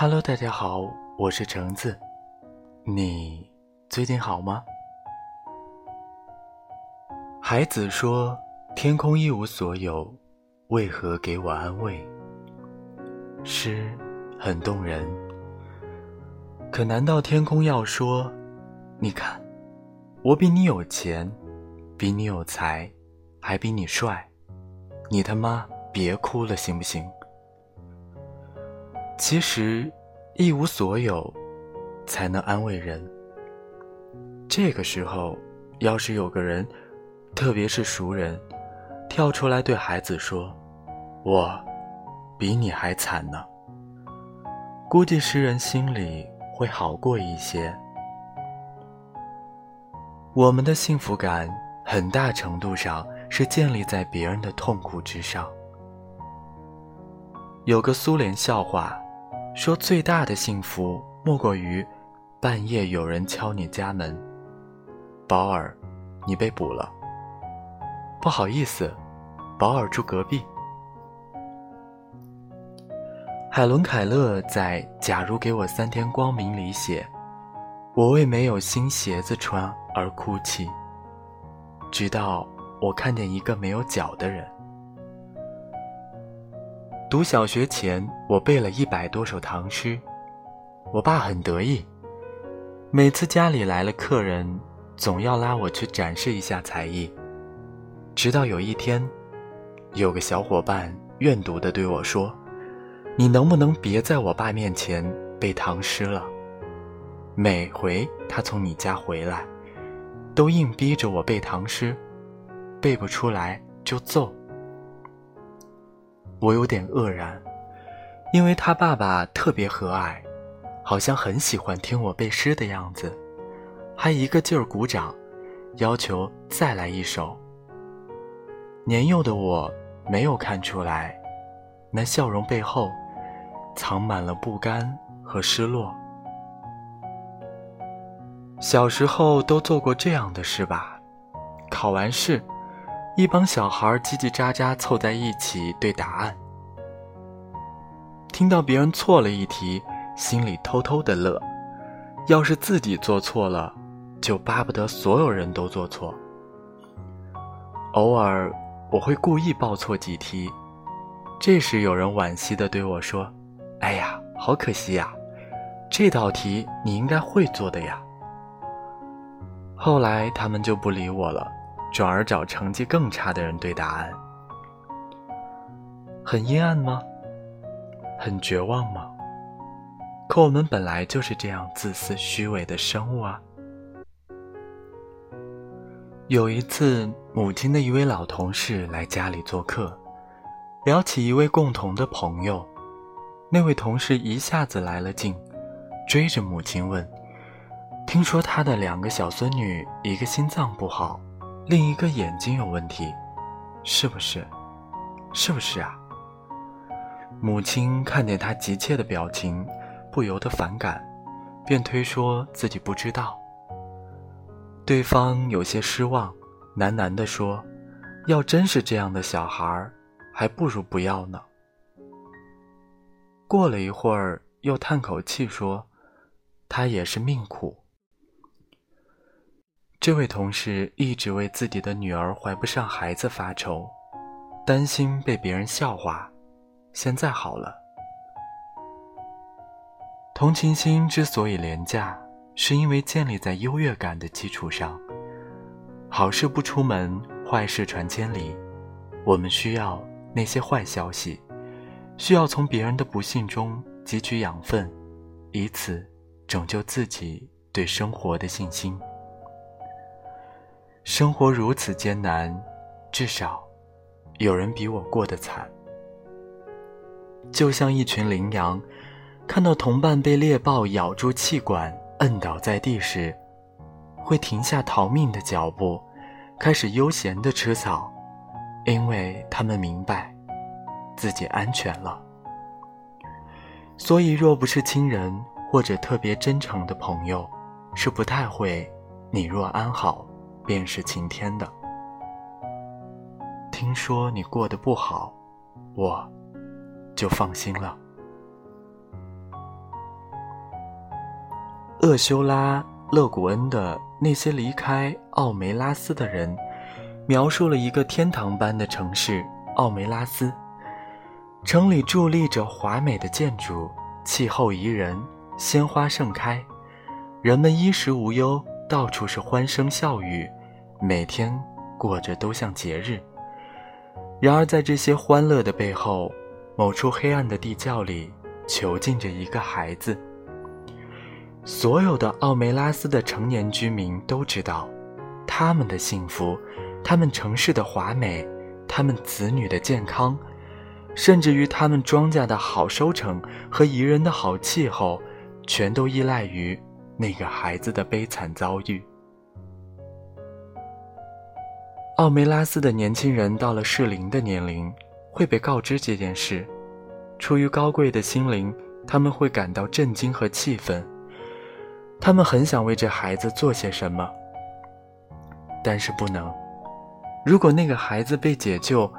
Hello，大家好，我是橙子，你最近好吗？孩子说：“天空一无所有，为何给我安慰？”诗很动人，可难道天空要说：“你看，我比你有钱，比你有才，还比你帅，你他妈别哭了，行不行？”其实，一无所有，才能安慰人。这个时候，要是有个人，特别是熟人，跳出来对孩子说：“我比你还惨呢。”估计诗人心里会好过一些。我们的幸福感，很大程度上是建立在别人的痛苦之上。有个苏联笑话。说最大的幸福莫过于半夜有人敲你家门，保尔，你被捕了。不好意思，保尔住隔壁。海伦·凯勒在《假如给我三天光明》里写：“我为没有新鞋子穿而哭泣，直到我看见一个没有脚的人。”读小学前，我背了一百多首唐诗，我爸很得意。每次家里来了客人，总要拉我去展示一下才艺。直到有一天，有个小伙伴怨毒地对我说：“你能不能别在我爸面前背唐诗了？每回他从你家回来，都硬逼着我背唐诗，背不出来就揍。”我有点愕然，因为他爸爸特别和蔼，好像很喜欢听我背诗的样子，还一个劲儿鼓掌，要求再来一首。年幼的我没有看出来，那笑容背后藏满了不甘和失落。小时候都做过这样的事吧？考完试。一帮小孩叽叽喳喳凑在一起对答案，听到别人错了一题，心里偷偷的乐；要是自己做错了，就巴不得所有人都做错。偶尔我会故意报错几题，这时有人惋惜的对我说：“哎呀，好可惜呀，这道题你应该会做的呀。”后来他们就不理我了。转而找成绩更差的人对答案，很阴暗吗？很绝望吗？可我们本来就是这样自私虚伪的生物啊！有一次，母亲的一位老同事来家里做客，聊起一位共同的朋友，那位同事一下子来了劲，追着母亲问：“听说他的两个小孙女，一个心脏不好。”另一个眼睛有问题，是不是？是不是啊？母亲看见他急切的表情，不由得反感，便推说自己不知道。对方有些失望，喃喃地说：“要真是这样的小孩，还不如不要呢。”过了一会儿，又叹口气说：“他也是命苦。”这位同事一直为自己的女儿怀不上孩子发愁，担心被别人笑话。现在好了。同情心之所以廉价，是因为建立在优越感的基础上。好事不出门，坏事传千里。我们需要那些坏消息，需要从别人的不幸中汲取养分，以此拯救自己对生活的信心。生活如此艰难，至少有人比我过得惨。就像一群羚羊，看到同伴被猎豹咬住气管，摁倒在地时，会停下逃命的脚步，开始悠闲地吃草，因为他们明白自己安全了。所以，若不是亲人或者特别真诚的朋友，是不太会“你若安好”。便是晴天的。听说你过得不好，我就放心了。厄修拉·勒古恩的那些离开奥梅拉斯的人，描述了一个天堂般的城市——奥梅拉斯。城里伫立着华美的建筑，气候宜人，鲜花盛开，人们衣食无忧，到处是欢声笑语，每天过着都像节日。然而，在这些欢乐的背后，某处黑暗的地窖里，囚禁着一个孩子。所有的奥梅拉斯的成年居民都知道，他们的幸福，他们城市的华美，他们子女的健康。甚至于他们庄稼的好收成和宜人的好气候，全都依赖于那个孩子的悲惨遭遇。奥梅拉斯的年轻人到了适龄的年龄，会被告知这件事。出于高贵的心灵，他们会感到震惊和气愤。他们很想为这孩子做些什么，但是不能。如果那个孩子被解救，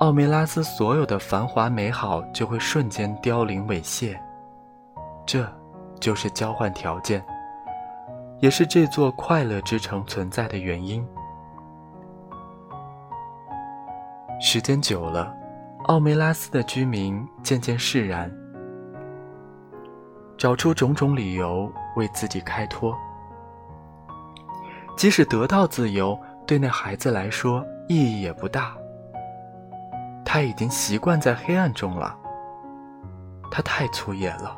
奥梅拉斯所有的繁华美好就会瞬间凋零猥亵，这，就是交换条件，也是这座快乐之城存在的原因。时间久了，奥梅拉斯的居民渐渐释然，找出种种理由为自己开脱。即使得到自由，对那孩子来说意义也不大。他已经习惯在黑暗中了。他太粗野了，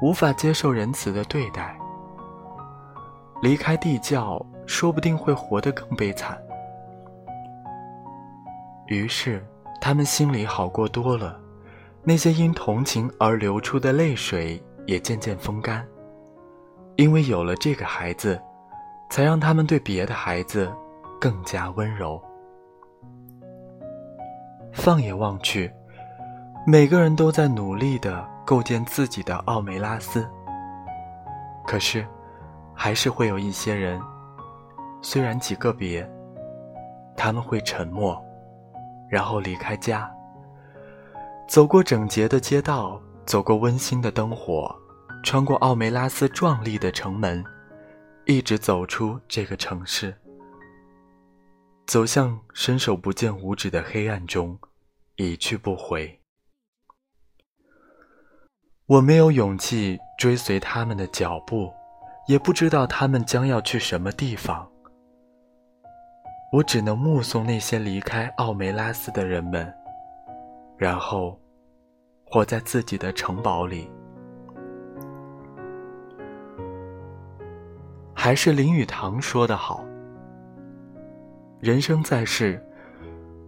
无法接受仁慈的对待。离开地窖，说不定会活得更悲惨。于是，他们心里好过多了，那些因同情而流出的泪水也渐渐风干，因为有了这个孩子，才让他们对别的孩子更加温柔。放眼望去，每个人都在努力地构建自己的奥梅拉斯。可是，还是会有一些人，虽然极个别，他们会沉默，然后离开家，走过整洁的街道，走过温馨的灯火，穿过奥梅拉斯壮丽的城门，一直走出这个城市，走向伸手不见五指的黑暗中。一去不回。我没有勇气追随他们的脚步，也不知道他们将要去什么地方。我只能目送那些离开奥梅拉斯的人们，然后活在自己的城堡里。还是林语堂说的好：“人生在世，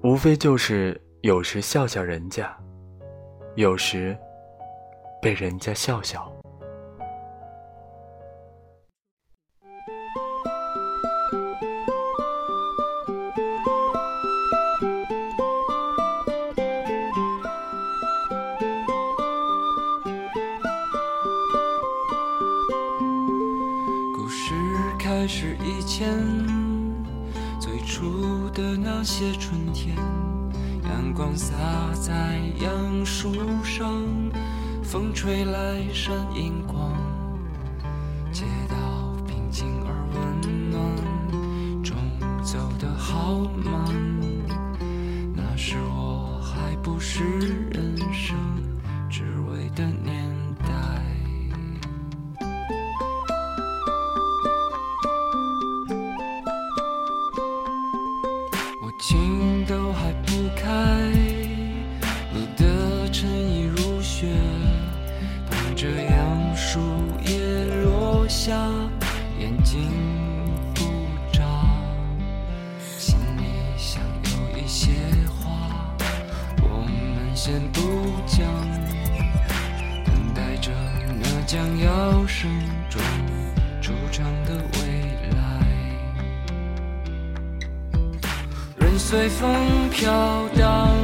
无非就是……”有时笑笑人家，有时被人家笑笑。前，最初的那些春天。阳光洒在杨树上，风吹来闪银光，街道平静而温暖，钟走得好慢。那时我还不是下，眼睛不眨，心里想有一些话，我们先不讲，等待着那将要盛装出场的未来。人随风飘荡，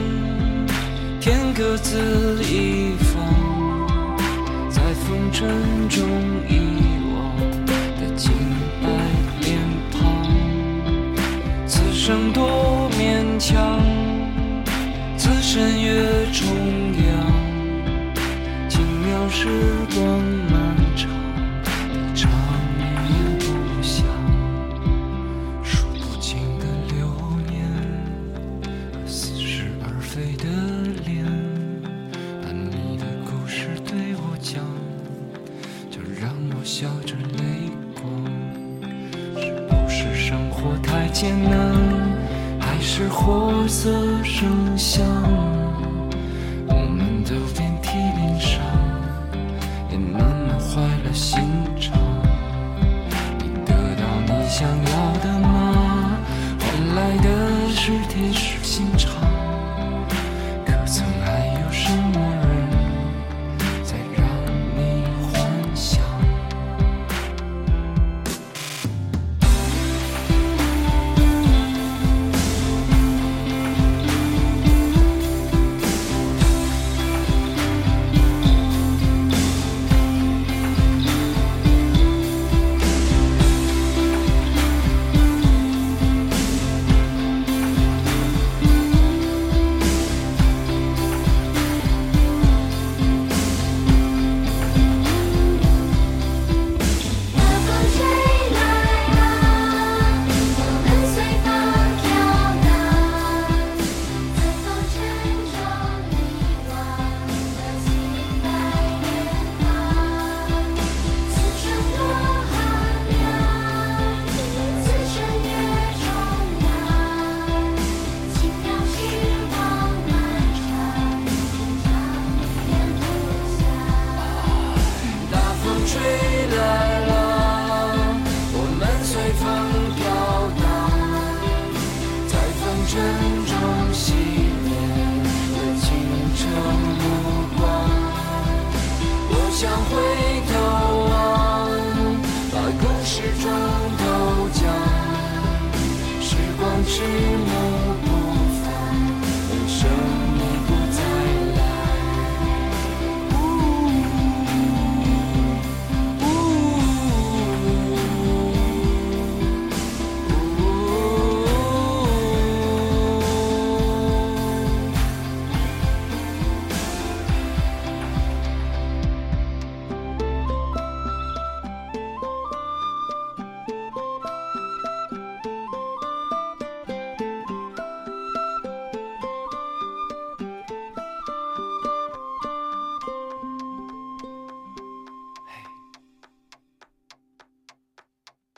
天各自一方，在风尘中一生多勉强，此身越重阳，轻描时光。想，我们都遍体鳞伤，也慢慢坏了心肠。你得到你想。